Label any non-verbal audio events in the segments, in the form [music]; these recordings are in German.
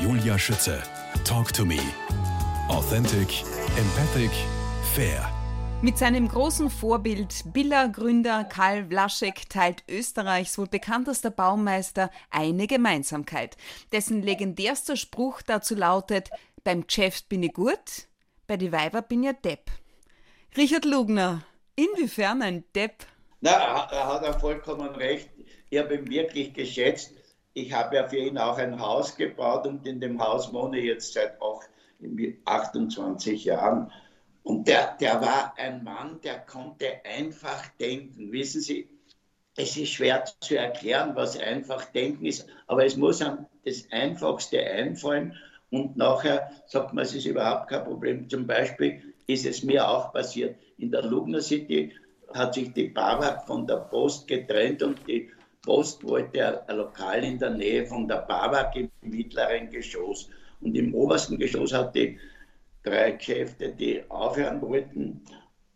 Julia Schütze. Talk to me. Authentic, empathic, fair. Mit seinem großen Vorbild Billa-Gründer Karl Vlaschek teilt Österreichs wohl bekanntester Baumeister eine Gemeinsamkeit. Dessen legendärster Spruch dazu lautet: Beim Geschäft bin ich gut, bei die Weiber bin ich Depp. Richard Lugner, inwiefern ein Depp? Na, er hat er vollkommen recht. Ich habe ihn wirklich geschätzt. Ich habe ja für ihn auch ein Haus gebaut und in dem Haus wohne ich jetzt seit auch 28 Jahren. Und der, der war ein Mann, der konnte einfach denken. Wissen Sie, es ist schwer zu erklären, was einfach denken ist, aber es muss einem das Einfachste einfallen und nachher sagt man, es ist überhaupt kein Problem. Zum Beispiel ist es mir auch passiert. In der Lugner City hat sich die Barbak von der Post getrennt und die Post wollte ein Lokal in der Nähe von der Barbak im mittleren Geschoss. Und im obersten Geschoss hat die drei Geschäfte, die aufhören wollten.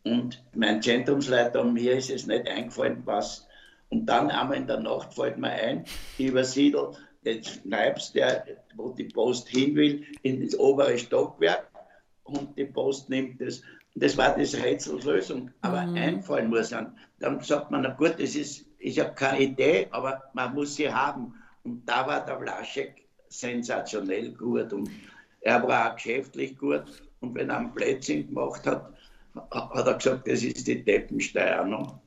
Und mein Zentrumsleiter und mir ist es nicht eingefallen, was. Und dann einmal in der Nacht fällt mir ein, ich übersiedel den Schneibs, der, wo die Post hin will, in das obere Stockwerk und die Post nimmt das. Das war das Rätselslösung. Aber mhm. einfallen muss einem. Dann sagt man, na gut, das ist, ich habe keine Idee, aber man muss sie haben. Und da war der Vlaschek sensationell gut. Und er war auch geschäftlich gut und wenn er ein Plätzchen gemacht hat, hat er gesagt, das ist die Deppensteier. Ne?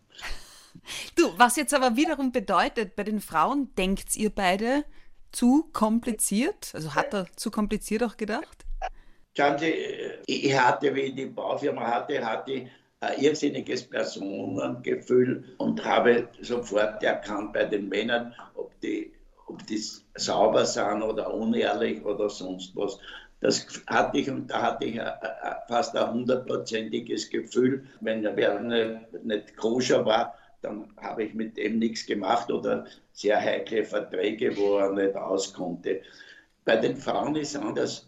Du, was jetzt aber wiederum bedeutet, bei den Frauen denkt ihr beide zu kompliziert? Also hat er zu kompliziert auch gedacht? Schauen Sie, ich hatte, wie ich die Baufirma hatte, hatte ich ein irrsinniges Personengefühl und habe sofort erkannt bei den Männern, ob die, ob die sauber sind oder unehrlich oder sonst was. Das hatte ich und da hatte ich fast ein hundertprozentiges Gefühl, wenn wer nicht, nicht koscher war, dann habe ich mit dem nichts gemacht oder sehr heikle Verträge, wo er nicht aus konnte. Bei den Frauen ist es anders.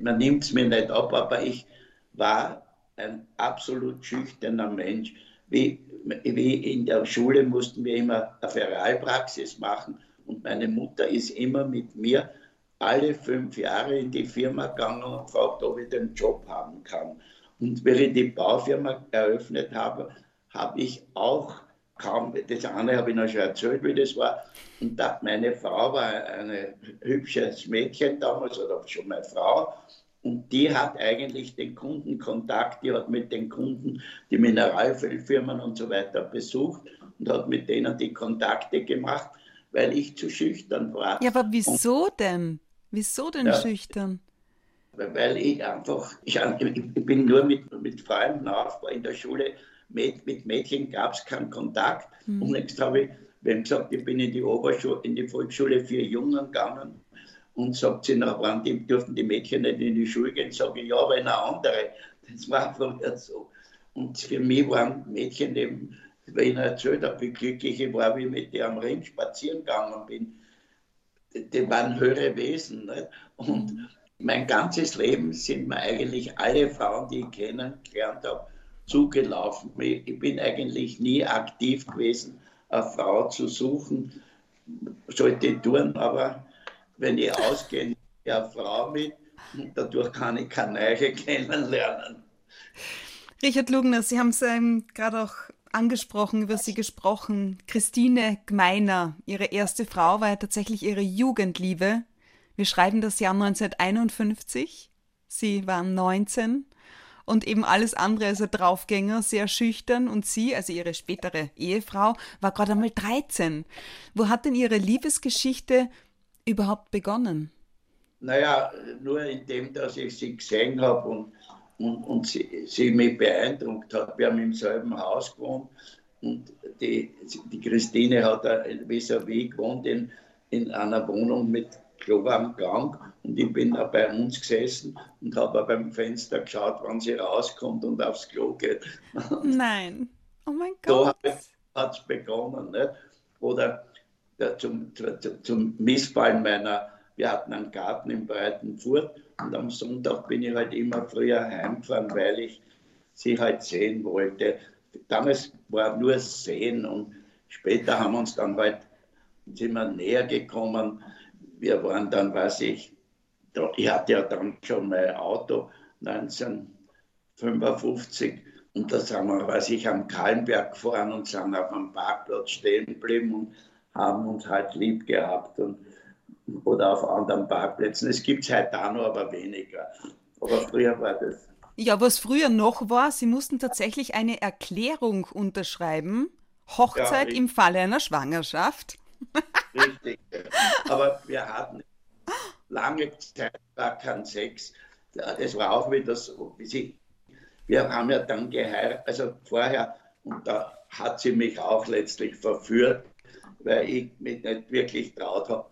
Man nimmt es mir nicht ab, aber ich war ein absolut schüchterner Mensch. Wie, wie in der Schule mussten wir immer eine Feralpraxis machen und meine Mutter ist immer mit mir alle fünf Jahre in die Firma gegangen und gefragt, ob ich den Job haben kann. Und wenn ich die Baufirma eröffnet habe, habe ich auch kaum, das eine habe ich noch schon erzählt, wie das war. Und da, meine Frau war ein hübsches Mädchen damals, oder schon meine Frau. Und die hat eigentlich den Kundenkontakt, die hat mit den Kunden die Mineralölfirmen und so weiter besucht und hat mit denen die Kontakte gemacht, weil ich zu schüchtern war. Ja, aber wieso denn? Wieso denn ja, schüchtern? Weil ich einfach, ich, ich bin nur mit, mit Freunden auf, in der Schule, mit, mit Mädchen gab es keinen Kontakt. Mhm. Und jetzt habe ich, wenn gesagt, ich bin in die Oberschule, in die Volksschule für Jungen gegangen und sagt sie, na, die, dürfen die Mädchen nicht in die Schule gehen, sage ich, ja, aber eine andere. Das war einfach nicht so. Und für mich waren Mädchen eben, wenn ich erzählt habe, wie glücklich ich war, wie ich mit dir am Ring spazieren gegangen bin die waren höhere Wesen. Nicht? Und mein ganzes Leben sind mir eigentlich alle Frauen, die ich kennengelernt habe, zugelaufen. Ich bin eigentlich nie aktiv gewesen, eine Frau zu suchen. Sollte ich tun, aber wenn ich ausgehe, eine Frau mit und dadurch kann ich keine neue kennenlernen. Richard Lugner, Sie haben es ähm, gerade auch angesprochen, über sie gesprochen. Christine Gmeiner, ihre erste Frau, war ja tatsächlich ihre Jugendliebe. Wir schreiben das Jahr 1951. Sie waren 19 und eben alles andere als ein Draufgänger, sehr schüchtern und sie, also ihre spätere Ehefrau, war gerade einmal 13. Wo hat denn ihre Liebesgeschichte überhaupt begonnen? Naja, nur indem, dass ich sie gesehen habe und und, und sie, sie mich beeindruckt hat. Wir haben im selben Haus gewohnt und die, die Christine hat vis-à-vis gewohnt in, in einer Wohnung mit Klo am Gang und ich bin da bei uns gesessen und habe beim Fenster geschaut, wann sie rauskommt und aufs Klo geht. Nein, oh mein Gott. Da hat es begonnen. Nicht? Oder zum, zum, zum Missfallen meiner, wir hatten einen Garten im Breiten Furt und am Sonntag bin ich halt immer früher heimgefahren, weil ich sie halt sehen wollte. Damals war nur Sehen und später haben uns dann halt, sind wir näher gekommen. Wir waren dann, weiß ich, ich hatte ja dann schon mein Auto 1955 und da sind wir, weiß ich, am Kallenberg gefahren und sind auf einem Parkplatz stehen geblieben und haben uns halt lieb gehabt und, oder auf anderen Parkplätzen. Es gibt es heute auch noch, aber weniger. Aber früher war das. Ja, was früher noch war, Sie mussten tatsächlich eine Erklärung unterschreiben. Hochzeit ja, im Falle einer Schwangerschaft. Richtig. [laughs] Aber wir hatten lange Zeit gar keinen Sex. Das war auch wieder so, wie sie wir haben ja dann geheiratet, also vorher, und da hat sie mich auch letztlich verführt, weil ich mich nicht wirklich traut habe,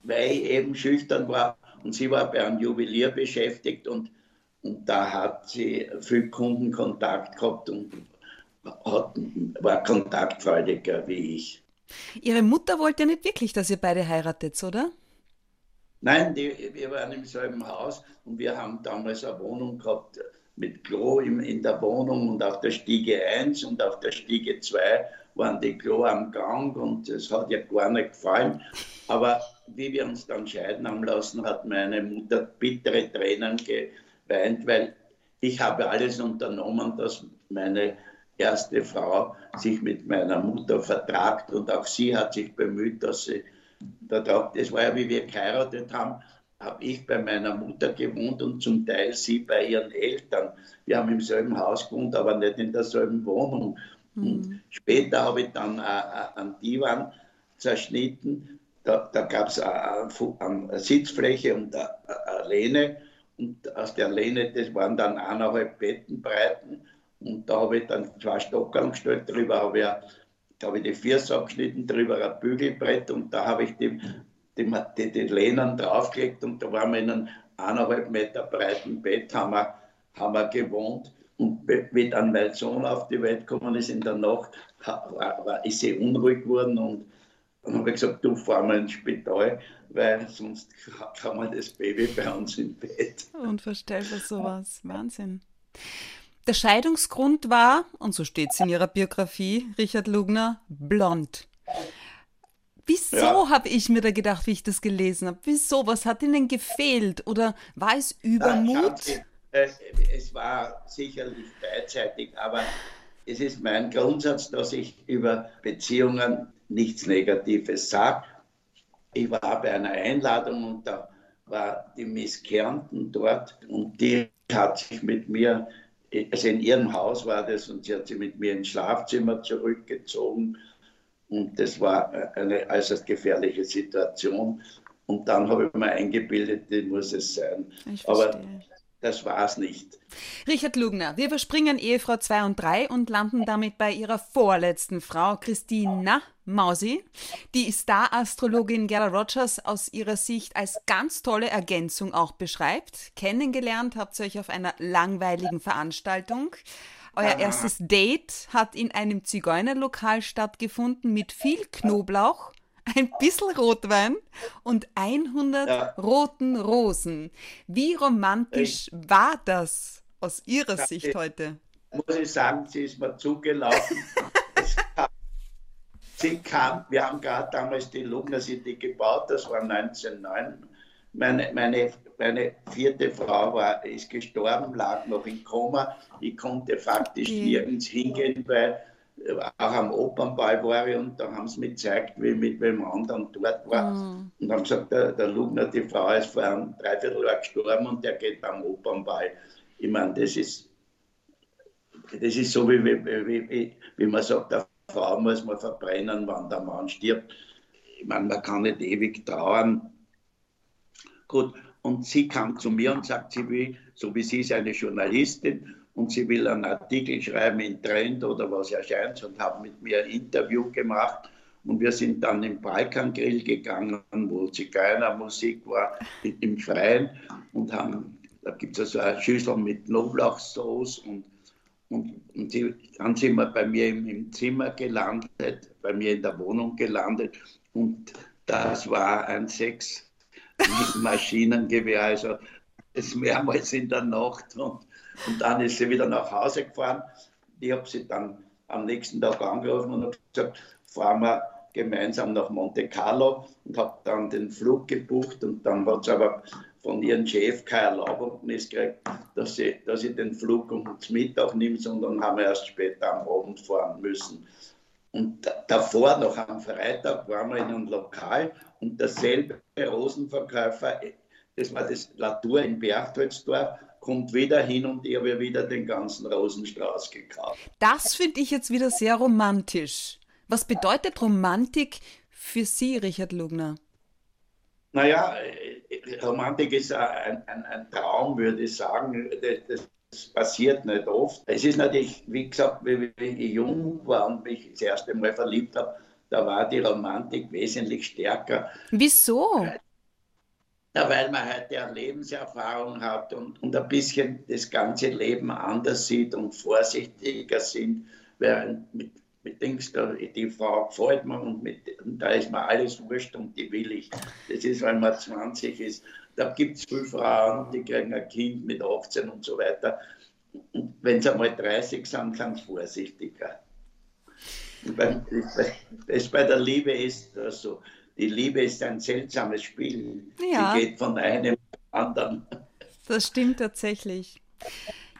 weil ich eben schüchtern war und sie war bei einem Juwelier beschäftigt und, und da hat sie viel Kundenkontakt gehabt und hat, war kontaktfreudiger wie ich. Ihre Mutter wollte ja nicht wirklich, dass ihr beide heiratet, oder? Nein, die, wir waren im selben Haus und wir haben damals eine Wohnung gehabt, mit Klo im, in der Wohnung und auf der Stiege 1 und auf der Stiege 2 waren die Klo am Gang und es hat ihr gar nicht gefallen. Aber wie wir uns dann scheiden haben lassen, hat meine Mutter bittere Tränen geweint, weil ich habe alles unternommen, dass meine erste Frau sich mit meiner Mutter vertragt und auch sie hat sich bemüht, dass sie, das war ja wie wir geheiratet haben, habe ich bei meiner Mutter gewohnt und zum Teil sie bei ihren Eltern. Wir haben im selben Haus gewohnt, aber nicht in derselben Wohnung. Mhm. Und später habe ich dann äh, äh, einen Divan zerschnitten. Da, da gab es eine, eine, Sitzfläche und eine, eine Lehne. Und aus der Lehne, das waren dann eineinhalb Bettenbreiten. Und da habe ich dann zwei Stockern gestellt. Drüber habe ich, da habe ich die Füße abgeschnitten, drüber ein Bügelbrett. Und da habe ich die die, die, die Lehnen draufgelegt und da waren wir in einem eineinhalb Meter breiten Bett, haben wir, haben wir gewohnt. Und wie dann mein Sohn auf die Welt gekommen ist in der Nacht, war, war, ist sie unruhig geworden und dann habe ich gesagt, du fahr mal ins Spital, weil sonst kann man das Baby bei uns im Bett. Unvorstellbar sowas, Wahnsinn. Der Scheidungsgrund war, und so steht es in ihrer Biografie, Richard Lugner, blond. Wieso ja. habe ich mir da gedacht, wie ich das gelesen habe? Wieso? Was hat Ihnen gefehlt? Oder war es Übermut? Ja, es, es war sicherlich beidseitig, aber es ist mein Grundsatz, dass ich über Beziehungen nichts Negatives sage. Ich war bei einer Einladung und da war die Miss Kärnten dort und die hat sich mit mir, also in ihrem Haus war das, und sie hat sich mit mir ins Schlafzimmer zurückgezogen und das war eine äußerst gefährliche Situation. Und dann habe ich mir eingebildet, die muss es sein. Aber das war es nicht. Richard Lugner, wir überspringen Ehefrau 2 und 3 und landen damit bei ihrer vorletzten Frau, Christina Mausi. Die Star-Astrologin Gerda Rogers aus ihrer Sicht als ganz tolle Ergänzung auch beschreibt. Kennengelernt habt ihr euch auf einer langweiligen Veranstaltung. Euer erstes Date hat in einem Zigeunerlokal stattgefunden mit viel Knoblauch, [laughs] ein bisschen Rotwein und 100 ja. roten Rosen. Wie romantisch ich, war das aus Ihrer ja, Sicht heute? Muss ich sagen, sie ist mir zugelaufen. [laughs] sie kam, wir haben gerade damals die Lugner City gebaut, das war 1909. Meine, meine meine vierte Frau war, ist gestorben, lag noch im Koma. Ich konnte faktisch okay. nirgends hingehen, weil auch am Opernball war ich und da haben sie mir gezeigt, wie ich mit wem anderen dort war. Mhm. Und haben gesagt, der, der Lugner, die Frau ist vor einem Dreivierteljahr gestorben und der geht am Opernball. Ich meine, das ist, das ist so, wie, wie, wie, wie man sagt, der Frau muss man verbrennen, wenn der Mann stirbt. Ich meine, man kann nicht ewig trauern. Gut, und sie kam zu mir und sagt, sie will, so wie sie ist eine Journalistin und sie will einen Artikel schreiben in Trend oder was erscheint und hat mit mir ein Interview gemacht. Und wir sind dann im Balkangrill gegangen, wo Zigeunermusik war, im Freien. Und haben, da gibt es also eine Schüssel mit Knoblauchsoße und, und, und sie, dann sind wir bei mir im, im Zimmer gelandet, bei mir in der Wohnung gelandet. Und das war ein Sex mit Maschinengewehr. Also das mehrmals in der Nacht und, und dann ist sie wieder nach Hause gefahren. Ich habe sie dann am nächsten Tag angerufen und habe gesagt, fahren wir gemeinsam nach Monte Carlo und habe dann den Flug gebucht und dann hat es aber von ihrem Chef keine Erlaubnis gekriegt, dass sie, dass sie den Flug um Mittag nimmt, sondern haben wir erst später am Abend fahren müssen. Und davor, noch am Freitag, waren wir in einem Lokal und derselbe Rosenverkäufer, das war das Latour in Berchtoldsdorf, kommt wieder hin und ich habe wieder den ganzen Rosenstrauß gekauft. Das finde ich jetzt wieder sehr romantisch. Was bedeutet Romantik für Sie, Richard Lugner? Naja, Romantik ist ein, ein, ein Traum, würde ich sagen. Das, das passiert nicht oft. Es ist natürlich, wie gesagt, wie ich jung war und mich das erste Mal verliebt habe, da war die Romantik wesentlich stärker. Wieso? Ja, weil man halt ja Lebenserfahrung hat und, und ein bisschen das ganze Leben anders sieht und vorsichtiger sind, während mit, mit Dings, die Frau gefällt mir und, mit, und da ist mir alles wurscht und die will ich. Das ist, wenn man 20 ist. Da gibt es viele Frauen, die kriegen ein Kind mit 18 und so weiter. Und wenn sie einmal 30 sind, sind sie vorsichtiger. das bei der Liebe ist das so. Die Liebe ist ein seltsames Spiel. Ja. Sie geht von einem anderen. Das stimmt tatsächlich.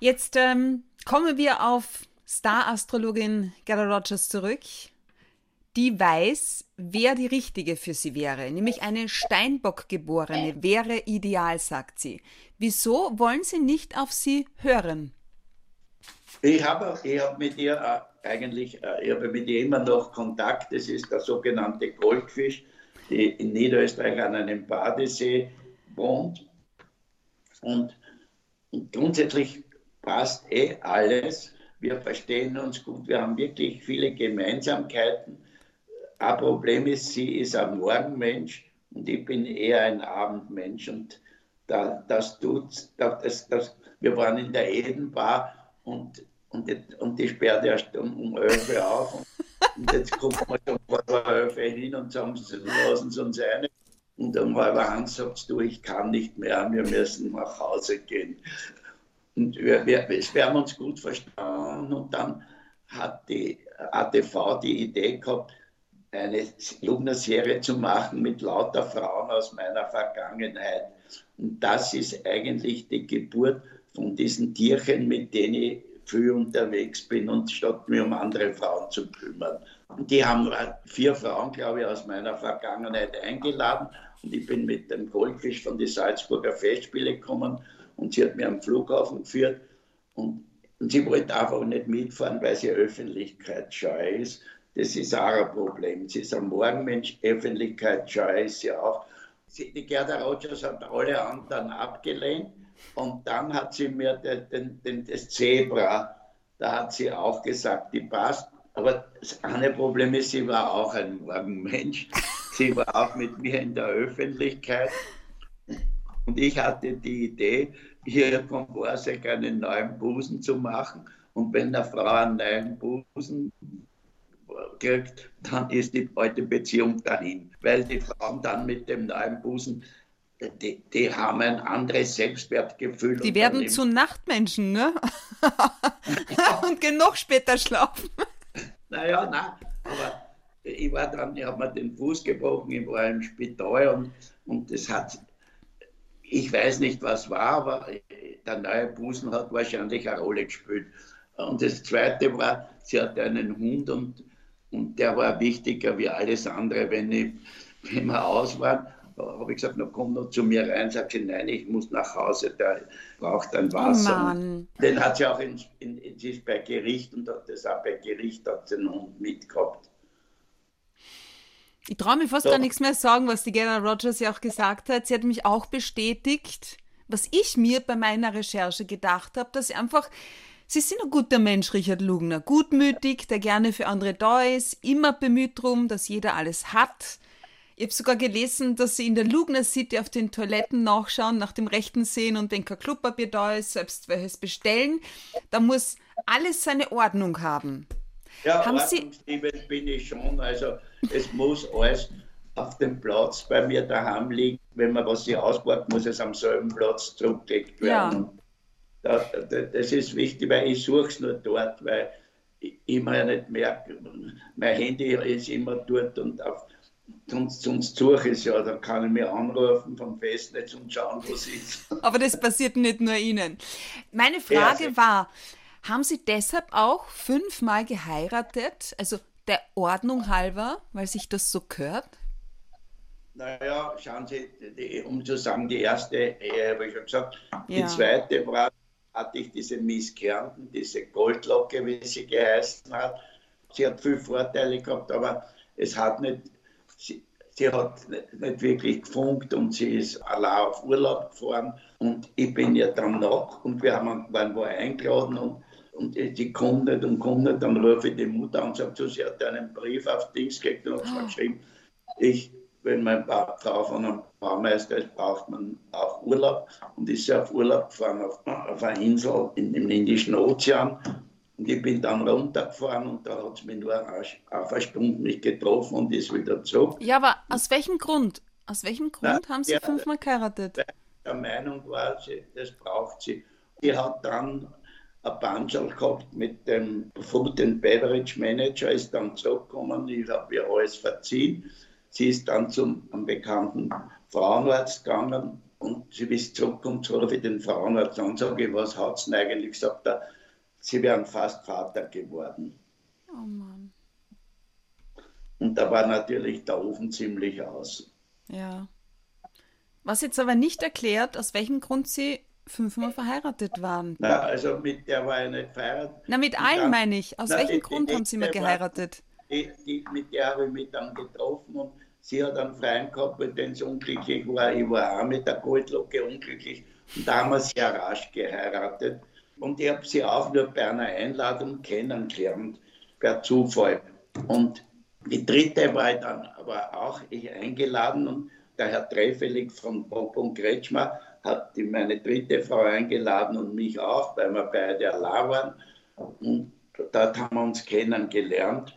Jetzt ähm, kommen wir auf Star-Astrologin Gerda Rogers zurück die weiß, wer die Richtige für sie wäre, nämlich eine Steinbock-Geborene wäre ideal, sagt sie. Wieso wollen Sie nicht auf sie hören? Ich habe ich hab mit ihr äh, eigentlich, äh, ich habe mit ihr immer noch Kontakt. Das ist der sogenannte Goldfisch, die in Niederösterreich an einem Badesee wohnt. Und, und grundsätzlich passt eh alles. Wir verstehen uns gut, wir haben wirklich viele Gemeinsamkeiten. Ein Problem ist, sie ist ein Morgenmensch und ich bin eher ein Abendmensch. Und da, das tut, das, das, wir waren in der Edenbar und, und, die, und die sperrt erst um, um 11 Uhr auf. Und, jetzt gucken wir schon vor 11 Uhr hin und sagen, lassen Sie uns eine. Und um halb eins sagst du, ich kann nicht mehr, wir müssen nach Hause gehen. Und wir, wir, wir haben uns gut verstanden. Und dann hat die ATV die Idee gehabt, eine Lugner-Serie zu machen mit lauter Frauen aus meiner Vergangenheit. Und das ist eigentlich die Geburt von diesen Tierchen, mit denen ich viel unterwegs bin und statt mir um andere Frauen zu kümmern. Und die haben vier Frauen, glaube ich, aus meiner Vergangenheit eingeladen und ich bin mit dem Goldfisch von den Salzburger Festspiele gekommen und sie hat mir am Flughafen geführt und, und sie wollte einfach nicht mitfahren, weil sie öffentlichkeitsscheu ist. Das ist auch ein Problem. Sie ist ein Morgenmensch, Öffentlichkeit, scheu ist sie auch. Die Gerda Rogers hat alle anderen abgelehnt und dann hat sie mir den, den, den, das Zebra, da hat sie auch gesagt, die passt. Aber das eine Problem ist, sie war auch ein Morgenmensch. Sie war auch mit mir in der Öffentlichkeit. Und ich hatte die Idee, hier vom Borsek einen neuen Busen zu machen. Und wenn eine Frau einen neuen Busen kriegt, dann ist die alte Beziehung dahin. Weil die Frauen dann mit dem neuen Busen, die, die haben ein anderes Selbstwertgefühl. Die werden zu Nachtmenschen, ne? [laughs] und gehen noch später schlafen. Naja, nein, aber ich war dann, ich habe mir den Fuß gebrochen, ich war im Spital und, und das hat, ich weiß nicht, was war, aber der neue Busen hat wahrscheinlich eine Rolle gespielt. Und das Zweite war, sie hatte einen Hund und und der war wichtiger wie alles andere. Wenn, ich, wenn wir aus waren, habe ich gesagt, na komm noch zu mir rein. Sagt sie, nein, ich muss nach Hause, der braucht ein Wasser. Oh den hat sie auch in, in, in, sie ist bei Gericht und hat das auch bei Gericht hat den Hund mitgehabt. Ich traue mir fast so. gar nichts mehr sagen, was die Gerda Rogers ja auch gesagt hat. Sie hat mich auch bestätigt, was ich mir bei meiner Recherche gedacht habe, dass sie einfach Sie sind ein guter Mensch, Richard Lugner. Gutmütig, der gerne für andere da ist, immer bemüht darum, dass jeder alles hat. Ich habe sogar gelesen, dass sie in der Lugner City auf den Toiletten nachschauen, nach dem Rechten sehen und wenn kein Klopapier da ist, selbst welches bestellen. Da muss alles seine Ordnung haben. Ja, haben Sie bin ich schon. Also es muss alles auf dem Platz bei mir daheim liegen. Wenn man was sich auspackt, muss es am selben Platz zurückgelegt werden. Ja das ist wichtig, weil ich suche es nur dort, weil ich immer ja nicht merke, mein Handy ist immer dort und auf, sonst, sonst suche ich es ja, dann kann ich mir anrufen vom Festnetz und schauen, wo sie ist. [laughs] Aber das passiert nicht nur Ihnen. Meine Frage ja, war, haben Sie deshalb auch fünfmal geheiratet? Also der Ordnung halber, weil sich das so gehört? Naja, schauen Sie, die, um zu sagen, die erste Ehe habe ich schon gesagt. Ja. Die zweite war, hatte ich diese Miss Kärnten, diese Goldlocke, wie sie geheißen hat. Sie hat viele Vorteile gehabt, aber es hat nicht, sie, sie hat nicht, wirklich gefunkt und sie ist allein auf Urlaub gefahren. Und ich bin ja dann noch und wir haben, waren wo eingeladen und und die kommt nicht und kommt nicht, dann rufe ich die Mutter an und sage, so, sie hat einen Brief auf Dings gekriegt und hat oh. geschrieben, ich, wenn meine Frau von einem Baumeister ist, braucht man auch Urlaub und ist ja auf Urlaub gefahren auf, auf einer Insel in, im Indischen Ozean und ich bin dann runtergefahren und da hat es mich nur auf eine Stunde nicht getroffen und ist wieder zurück. Ja, aber aus welchem Grund? Aus welchem Grund Na, haben Sie der, fünfmal geheiratet? Der Meinung war, sie, das braucht sie. Die hat dann ein Banschel gehabt mit dem Food and Beverage Manager, ist dann zurückgekommen, ich habe ihr alles verziehen. Sie ist dann zum bekannten Frauenarzt gegangen und sie ist zurückgekommen, so rufe ich den Frauenarzt an, sage ich, was hat sie denn eigentlich gesagt? Sie wären fast Vater geworden. Oh Mann. Und da war natürlich der Ofen ziemlich aus. Ja. Was jetzt aber nicht erklärt, aus welchem Grund sie fünfmal verheiratet waren. Na, also mit der war ich nicht verheiratet. Na, mit allen meine ich. Aus na, welchem die, Grund die, haben Sie mal geheiratet? Die, die, mit der habe ich mich dann getroffen und sie hat einen Freund gehabt, mit dem sie unglücklich war. Ich war auch mit der Goldlocke unglücklich und da haben wir sehr rasch geheiratet. Und ich habe sie auch nur bei einer Einladung kennengelernt, per Zufall. Und die dritte war dann aber auch ich eingeladen und der Herr Treffelig von Bob und Kretschmer hat meine dritte Frau eingeladen und mich auch, weil wir beide allein waren. Und dort haben wir uns kennengelernt.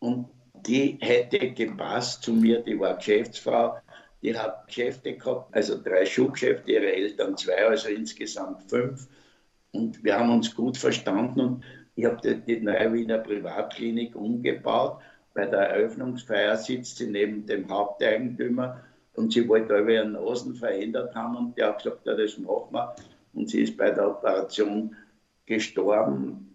Und die hätte gepasst zu mir, die war Geschäftsfrau. Die hat Geschäfte gehabt, also drei Schuhgeschäfte, ihre Eltern zwei, also insgesamt fünf. Und wir haben uns gut verstanden und ich habe die, neue Wiener Privatklinik umgebaut. Bei der Eröffnungsfeier sitzt sie neben dem Haupteigentümer und sie wollte aber ihren Nasen verändert haben und der hat gesagt, ja, das machen wir. Und sie ist bei der Operation gestorben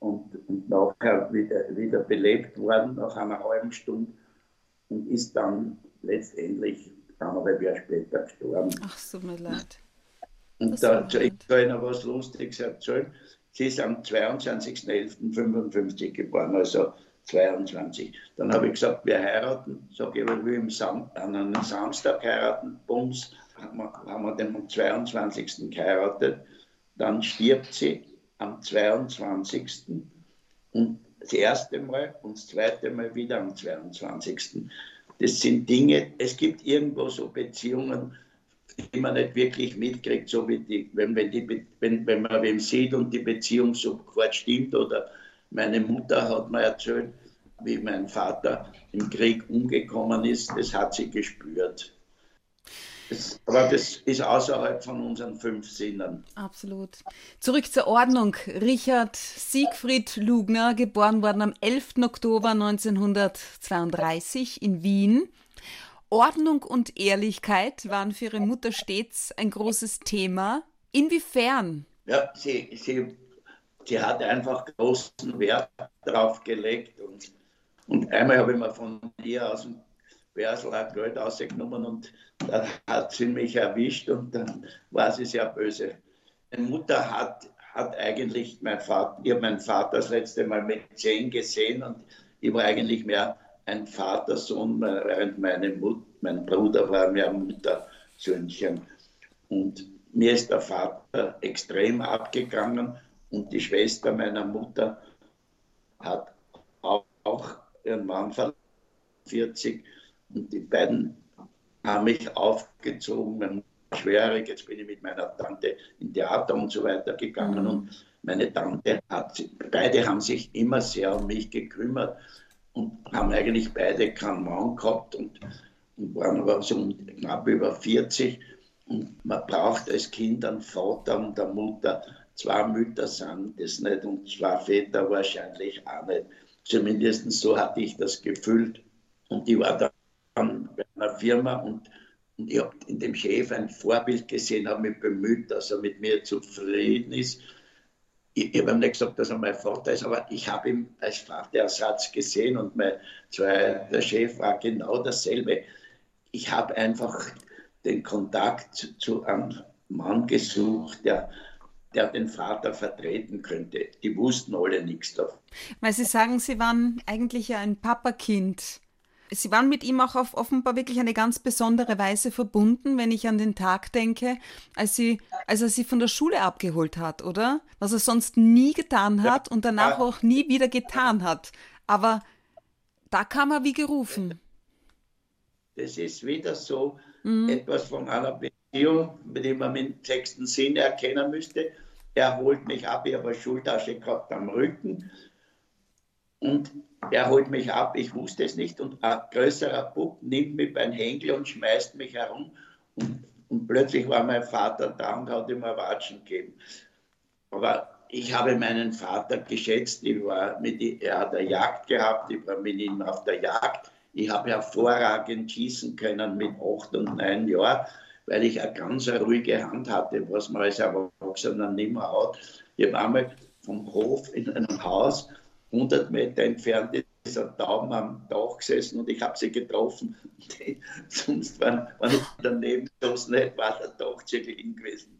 und, und nachher wieder, wieder belebt worden nach einer halben Stunde und ist dann letztendlich eineinhalb Jahre später gestorben. Ach, so mir leid. Und da ich kann Ihnen was Lustiges erzählen. Sie ist am 22.11.55 geboren, also 22. Dann habe ich gesagt, wir heiraten. Sage ich, wir will Sam an einem Samstag heiraten. Bums, haben wir, haben wir den am 22. geheiratet. Dann stirbt sie am 22. Und das erste Mal und das zweite Mal wieder am 22. Das sind Dinge, es gibt irgendwo so Beziehungen, man nicht wirklich mitkriegt, so wie die, wenn, wenn, die, wenn, wenn man wem sieht und die Beziehung sofort stimmt oder meine Mutter hat mir erzählt, wie mein Vater im Krieg umgekommen ist. Das hat sie gespürt. Das, aber das ist außerhalb von unseren fünf Sinnen. Absolut. Zurück zur Ordnung. Richard Siegfried Lugner, geboren worden am 11. Oktober 1932 in Wien. Ordnung und Ehrlichkeit waren für ihre Mutter stets ein großes Thema. Inwiefern? Ja, sie, sie sie hat einfach großen Wert darauf gelegt. Und, und einmal habe ich mir von ihr aus dem Versel Geld ausgenommen und dann hat sie mich erwischt und dann war sie sehr böse. Meine Mutter hat, hat eigentlich, mein Vater, ich meinen Vater das letzte Mal mit zehn gesehen und ich war eigentlich mehr ein Vater-Sohn, während meine Mut, mein Bruder war mehr Mutter-Söhnchen. Und mir ist der Vater extrem abgegangen und die Schwester meiner Mutter hat auch ihren Mann verloren, 40. Und die beiden haben mich aufgezogen, schwerig. Jetzt bin ich mit meiner Tante in Theater und so weiter gegangen. Mhm. Und meine Tante hat, beide haben sich immer sehr um mich gekümmert und haben eigentlich beide keinen Mann gehabt und, und waren aber so knapp über 40. Und man braucht als Kind einen Vater und eine Mutter, zwei Mütter sind das nicht und zwei Väter wahrscheinlich auch nicht. Zumindest so hatte ich das gefühlt. Und ich war dann bei einer Firma und, und ich habe in dem Chef ein Vorbild gesehen, habe mich bemüht, dass er mit mir zufrieden ist. Ich, ich habe nicht gesagt, dass er mein Vater ist, aber ich habe ihn als Vaterersatz gesehen und mein zweiter Chef war genau dasselbe. Ich habe einfach den Kontakt zu einem Mann gesucht, der der den Vater vertreten könnte. Die wussten alle nichts davon. Weil Sie sagen, Sie waren eigentlich ja ein Papakind. Sie waren mit ihm auch auf offenbar wirklich eine ganz besondere Weise verbunden, wenn ich an den Tag denke, als, sie, als er sie von der Schule abgeholt hat, oder? Was er sonst nie getan hat und danach auch nie wieder getan hat. Aber da kam er wie gerufen. Das ist wieder so mhm. etwas von einer Beziehung, mit dem man im sechsten Sinn erkennen müsste. Er holt mich ab, ich habe eine Schultasche gehabt am Rücken und er holt mich ab, ich wusste es nicht und ein größerer Bub nimmt mich beim Henkel und schmeißt mich herum und, und plötzlich war mein Vater da und hat ihm ein Watschen gegeben. Aber ich habe meinen Vater geschätzt, ich war mit, er hat eine Jagd gehabt, ich war mit ihm auf der Jagd. Ich habe hervorragend schießen können mit acht und neun Jahren weil ich eine ganz ruhige Hand hatte, was man als Erwachsener nicht mehr hat. Ich habe einmal vom Hof in einem Haus 100 Meter entfernt ist ein Daumen am Dach gesessen und ich habe sie getroffen. [laughs] Sonst, wenn, wenn ich daneben gestoßen hätte, war der Dach zu liegen gewesen.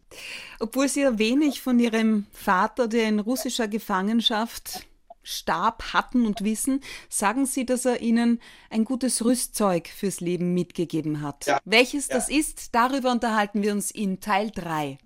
Obwohl Sie ja wenig von Ihrem Vater, der in russischer Gefangenschaft Stab hatten und wissen, sagen Sie, dass er Ihnen ein gutes Rüstzeug fürs Leben mitgegeben hat. Ja. Welches ja. das ist, darüber unterhalten wir uns in Teil 3.